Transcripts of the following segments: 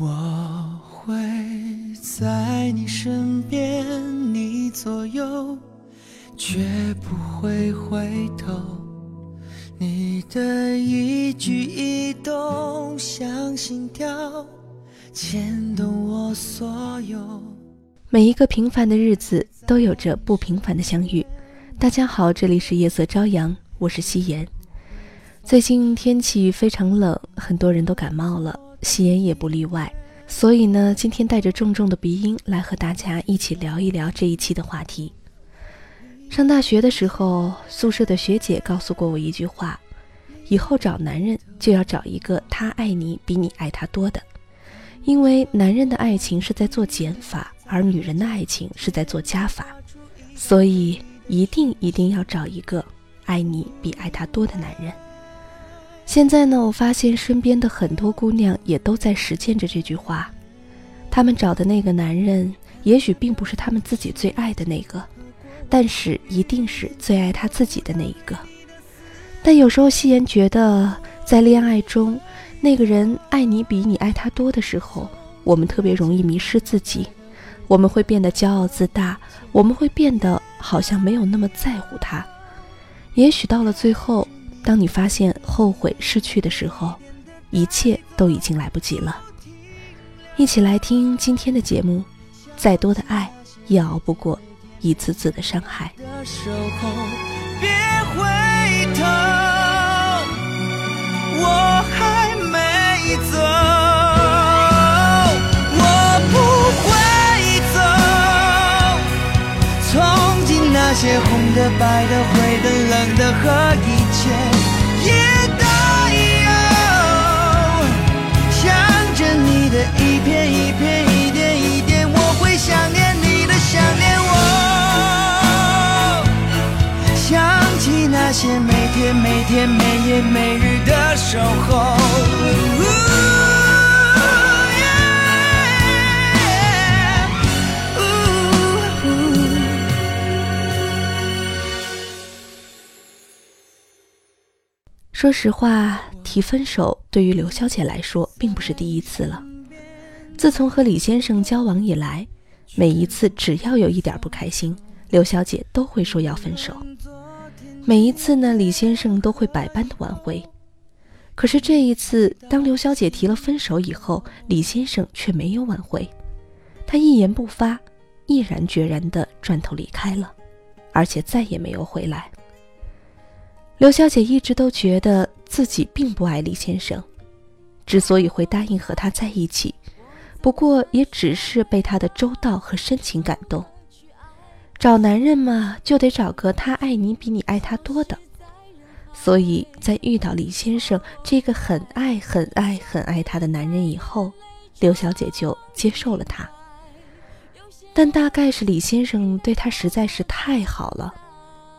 我会在你身边，你左右，绝不会回头。你的一举一动像心跳，牵动我所有。每一个平凡的日子都有着不平凡的相遇。大家好，这里是夜色朝阳，我是夕颜。最近天气非常冷，很多人都感冒了。吸烟也不例外，所以呢，今天带着重重的鼻音来和大家一起聊一聊这一期的话题。上大学的时候，宿舍的学姐告诉过我一句话：以后找男人就要找一个他爱你比你爱他多的，因为男人的爱情是在做减法，而女人的爱情是在做加法，所以一定一定要找一个爱你比爱他多的男人。现在呢，我发现身边的很多姑娘也都在实践着这句话。她们找的那个男人，也许并不是她们自己最爱的那个，但是一定是最爱她自己的那一个。但有时候，夕颜觉得，在恋爱中，那个人爱你比你爱他多的时候，我们特别容易迷失自己，我们会变得骄傲自大，我们会变得好像没有那么在乎他。也许到了最后。当你发现后悔失去的时候，一切都已经来不及了。一起来听今天的节目。再多的爱，也熬不过一次次的伤害。别回头，我还没走，那些红的、白的、灰的、冷的和一切。的一片一片，一点一点，我会想念你的，想念我。想起那些每天每天每夜每日的守候。说实话，提分手对于刘小姐来说并不是第一次了。自从和李先生交往以来，每一次只要有一点不开心，刘小姐都会说要分手。每一次呢，李先生都会百般的挽回。可是这一次，当刘小姐提了分手以后，李先生却没有挽回，他一言不发，毅然决然地转头离开了，而且再也没有回来。刘小姐一直都觉得自己并不爱李先生，之所以会答应和他在一起，不过也只是被他的周到和深情感动。找男人嘛，就得找个他爱你比你爱他多的。所以在遇到李先生这个很爱、很爱、很爱他的男人以后，刘小姐就接受了他。但大概是李先生对她实在是太好了，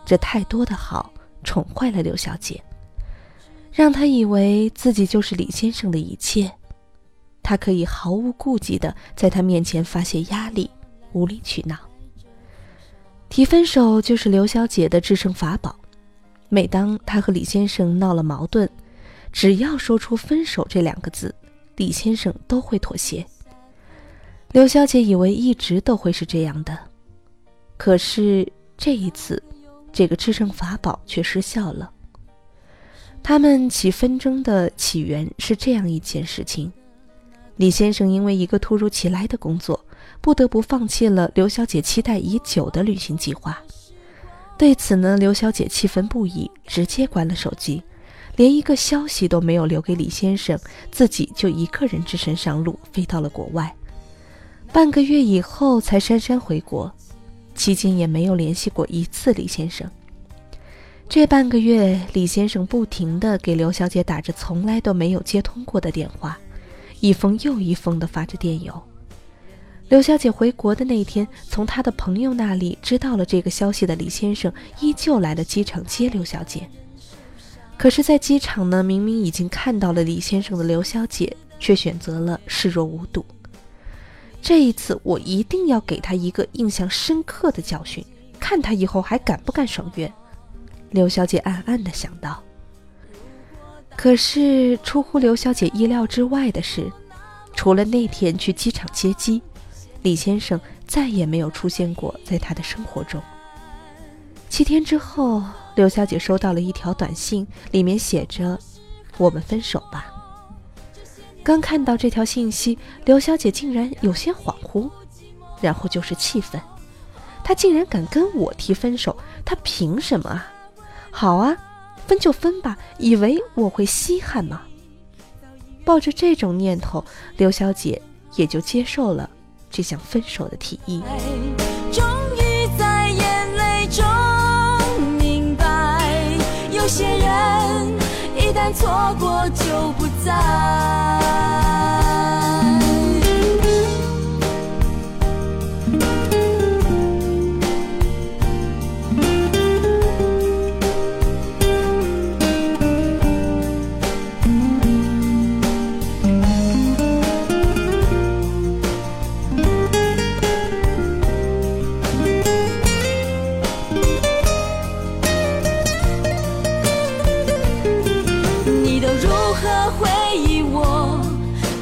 这太多的好。宠坏了刘小姐，让她以为自己就是李先生的一切，她可以毫无顾忌的在他面前发泄压力、无理取闹。提分手就是刘小姐的制胜法宝。每当她和李先生闹了矛盾，只要说出“分手”这两个字，李先生都会妥协。刘小姐以为一直都会是这样的，可是这一次。这个制胜法宝却失效了。他们起纷争的起源是这样一件事情：李先生因为一个突如其来的工作，不得不放弃了刘小姐期待已久的旅行计划。对此呢，刘小姐气愤不已，直接关了手机，连一个消息都没有留给李先生，自己就一个人只身上路，飞到了国外。半个月以后才姗姗回国。期间也没有联系过一次李先生。这半个月，李先生不停地给刘小姐打着从来都没有接通过的电话，一封又一封地发着电邮。刘小姐回国的那天，从她的朋友那里知道了这个消息的李先生，依旧来了机场接刘小姐。可是，在机场呢，明明已经看到了李先生的刘小姐，却选择了视若无睹。这一次，我一定要给他一个印象深刻的教训，看他以后还敢不敢爽约。刘小姐暗暗地想到。可是，出乎刘小姐意料之外的是，除了那天去机场接机，李先生再也没有出现过在他的生活中。七天之后，刘小姐收到了一条短信，里面写着：“我们分手吧。”刚看到这条信息，刘小姐竟然有些恍惚，然后就是气愤。他竟然敢跟我提分手，他凭什么啊？好啊，分就分吧，以为我会稀罕吗？抱着这种念头，刘小姐也就接受了这项分手的提议。终于在眼泪中明白，有些人一旦错过就不再。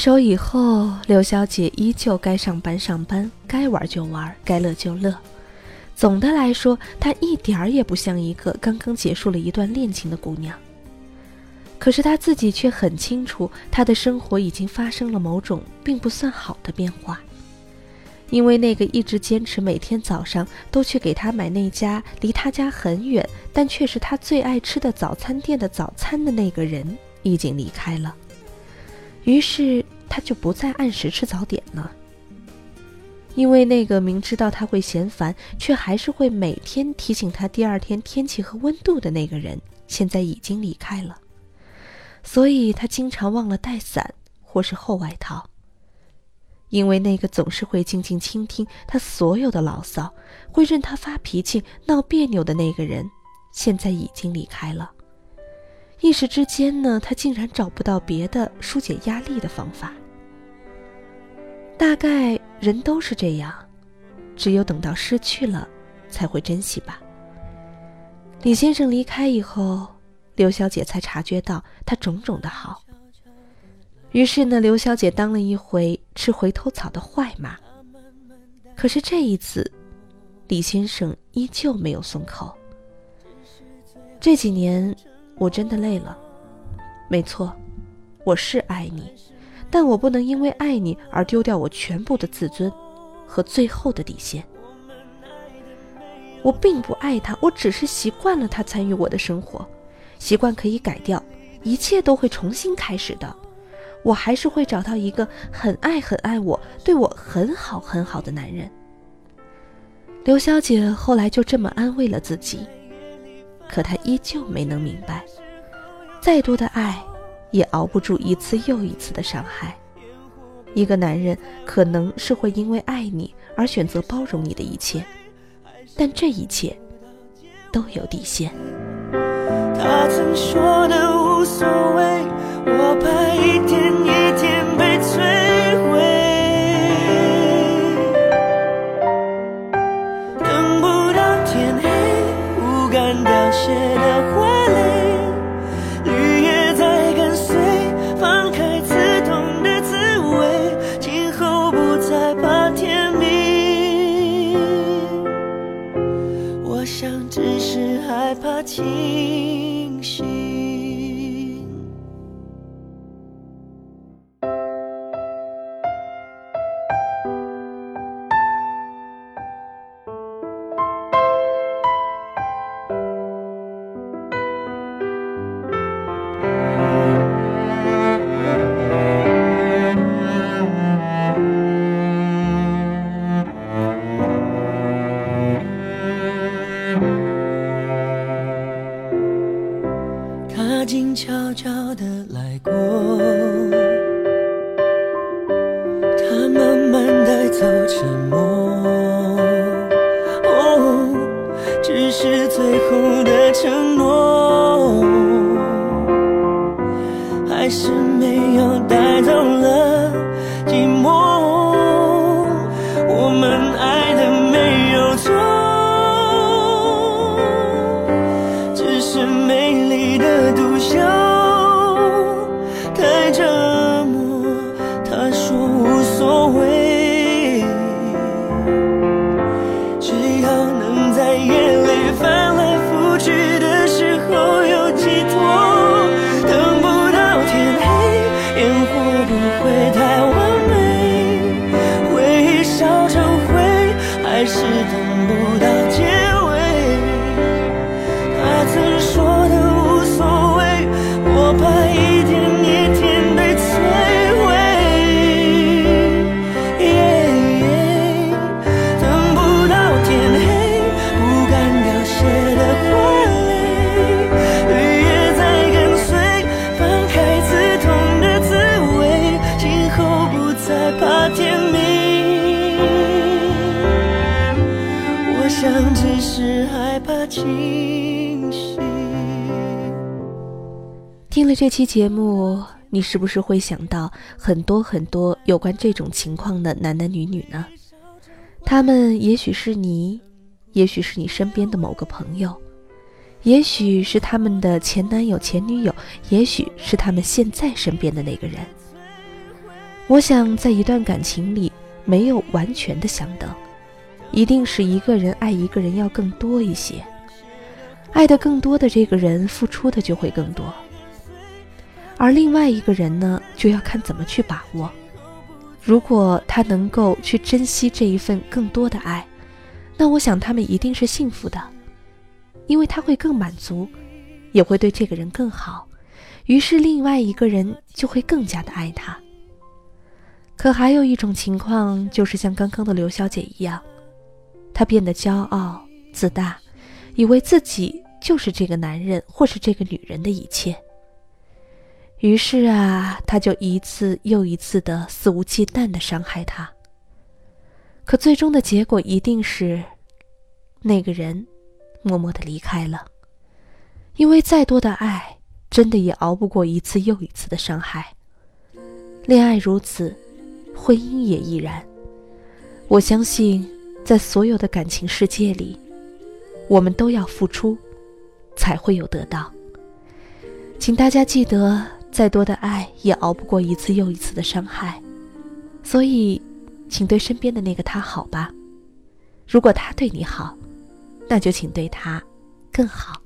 分手以后，刘小姐依旧该上班上班，该玩就玩，该乐就乐。总的来说，她一点儿也不像一个刚刚结束了一段恋情的姑娘。可是她自己却很清楚，她的生活已经发生了某种并不算好的变化。因为那个一直坚持每天早上都去给她买那家离她家很远，但却是她最爱吃的早餐店的早餐的那个人，已经离开了。于是他就不再按时吃早点了，因为那个明知道他会嫌烦，却还是会每天提醒他第二天天气和温度的那个人，现在已经离开了，所以他经常忘了带伞或是厚外套。因为那个总是会静静倾听他所有的牢骚，会任他发脾气闹别扭的那个人，现在已经离开了。一时之间呢，他竟然找不到别的疏解压力的方法。大概人都是这样，只有等到失去了，才会珍惜吧。李先生离开以后，刘小姐才察觉到他种种的好。于是呢，刘小姐当了一回吃回头草的坏妈。可是这一次，李先生依旧没有松口。这几年。我真的累了，没错，我是爱你，但我不能因为爱你而丢掉我全部的自尊和最后的底线。我并不爱他，我只是习惯了他参与我的生活，习惯可以改掉，一切都会重新开始的。我还是会找到一个很爱很爱我、对我很好很好的男人。刘小姐后来就这么安慰了自己。可他依旧没能明白，再多的爱，也熬不住一次又一次的伤害。一个男人可能是会因为爱你而选择包容你的一切，但这一切都有底线。他曾说的无所谓，我怕一天敢凋等不清醒。听了这期节目，你是不是会想到很多很多有关这种情况的男男女女呢？他们也许是你，也许是你身边的某个朋友，也许是他们的前男友、前女友，也许是他们现在身边的那个人。我想，在一段感情里，没有完全的相等，一定是一个人爱一个人要更多一些，爱的更多的这个人，付出的就会更多。而另外一个人呢，就要看怎么去把握。如果他能够去珍惜这一份更多的爱，那我想他们一定是幸福的，因为他会更满足，也会对这个人更好，于是另外一个人就会更加的爱他。可还有一种情况，就是像刚刚的刘小姐一样，她变得骄傲自大，以为自己就是这个男人或是这个女人的一切。于是啊，他就一次又一次的肆无忌惮的伤害他。可最终的结果一定是，那个人默默的离开了，因为再多的爱，真的也熬不过一次又一次的伤害。恋爱如此，婚姻也亦然。我相信，在所有的感情世界里，我们都要付出，才会有得到。请大家记得。再多的爱也熬不过一次又一次的伤害，所以，请对身边的那个他好吧。如果他对你好，那就请对他更好。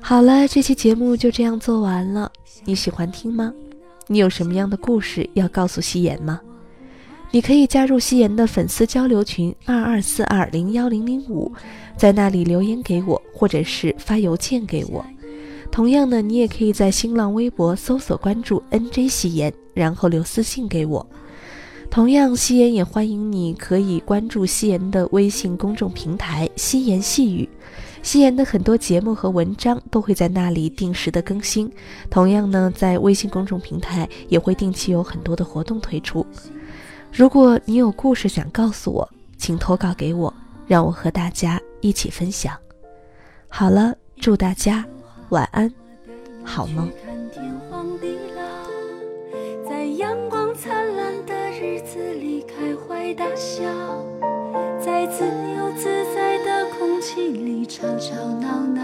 好了，这期节目就这样做完了，你喜欢听吗？你有什么样的故事要告诉夕颜吗？你可以加入夕颜的粉丝交流群二二四二零幺零零五，在那里留言给我，或者是发邮件给我。同样呢，你也可以在新浪微博搜索关注 “nj 夕颜”，然后留私信给我。同样，夕颜也欢迎你可以关注夕颜的微信公众平台“夕颜细语”，夕颜的很多节目和文章都会在那里定时的更新。同样呢，在微信公众平台也会定期有很多的活动推出。如果你有故事想告诉我，请投稿给我，让我和大家一起分享。好了，祝大家。晚安，好梦。天荒地老，在阳光灿烂的日子里开怀大笑，在自由自在的空气里吵吵闹闹。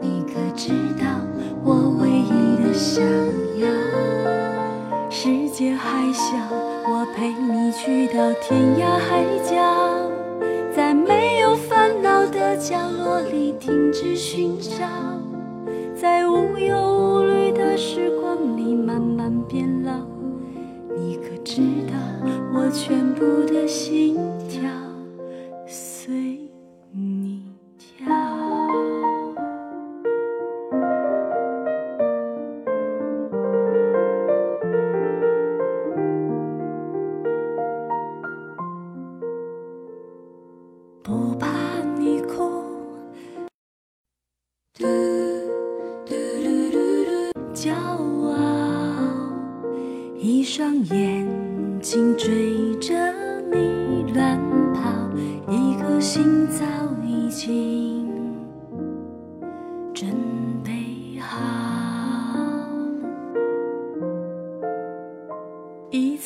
你可知道我唯一的想要？世界还小，我陪你去到天涯海角，在没有烦恼的。角落里停止寻找，在无忧无虑的时光里慢慢变老。你可知道，我全部的心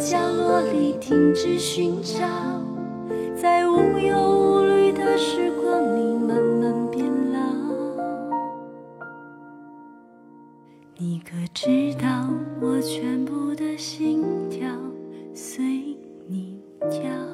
角落里停止寻找在无忧无虑的时光里慢慢变老。你可知道我全部的心跳随你跳？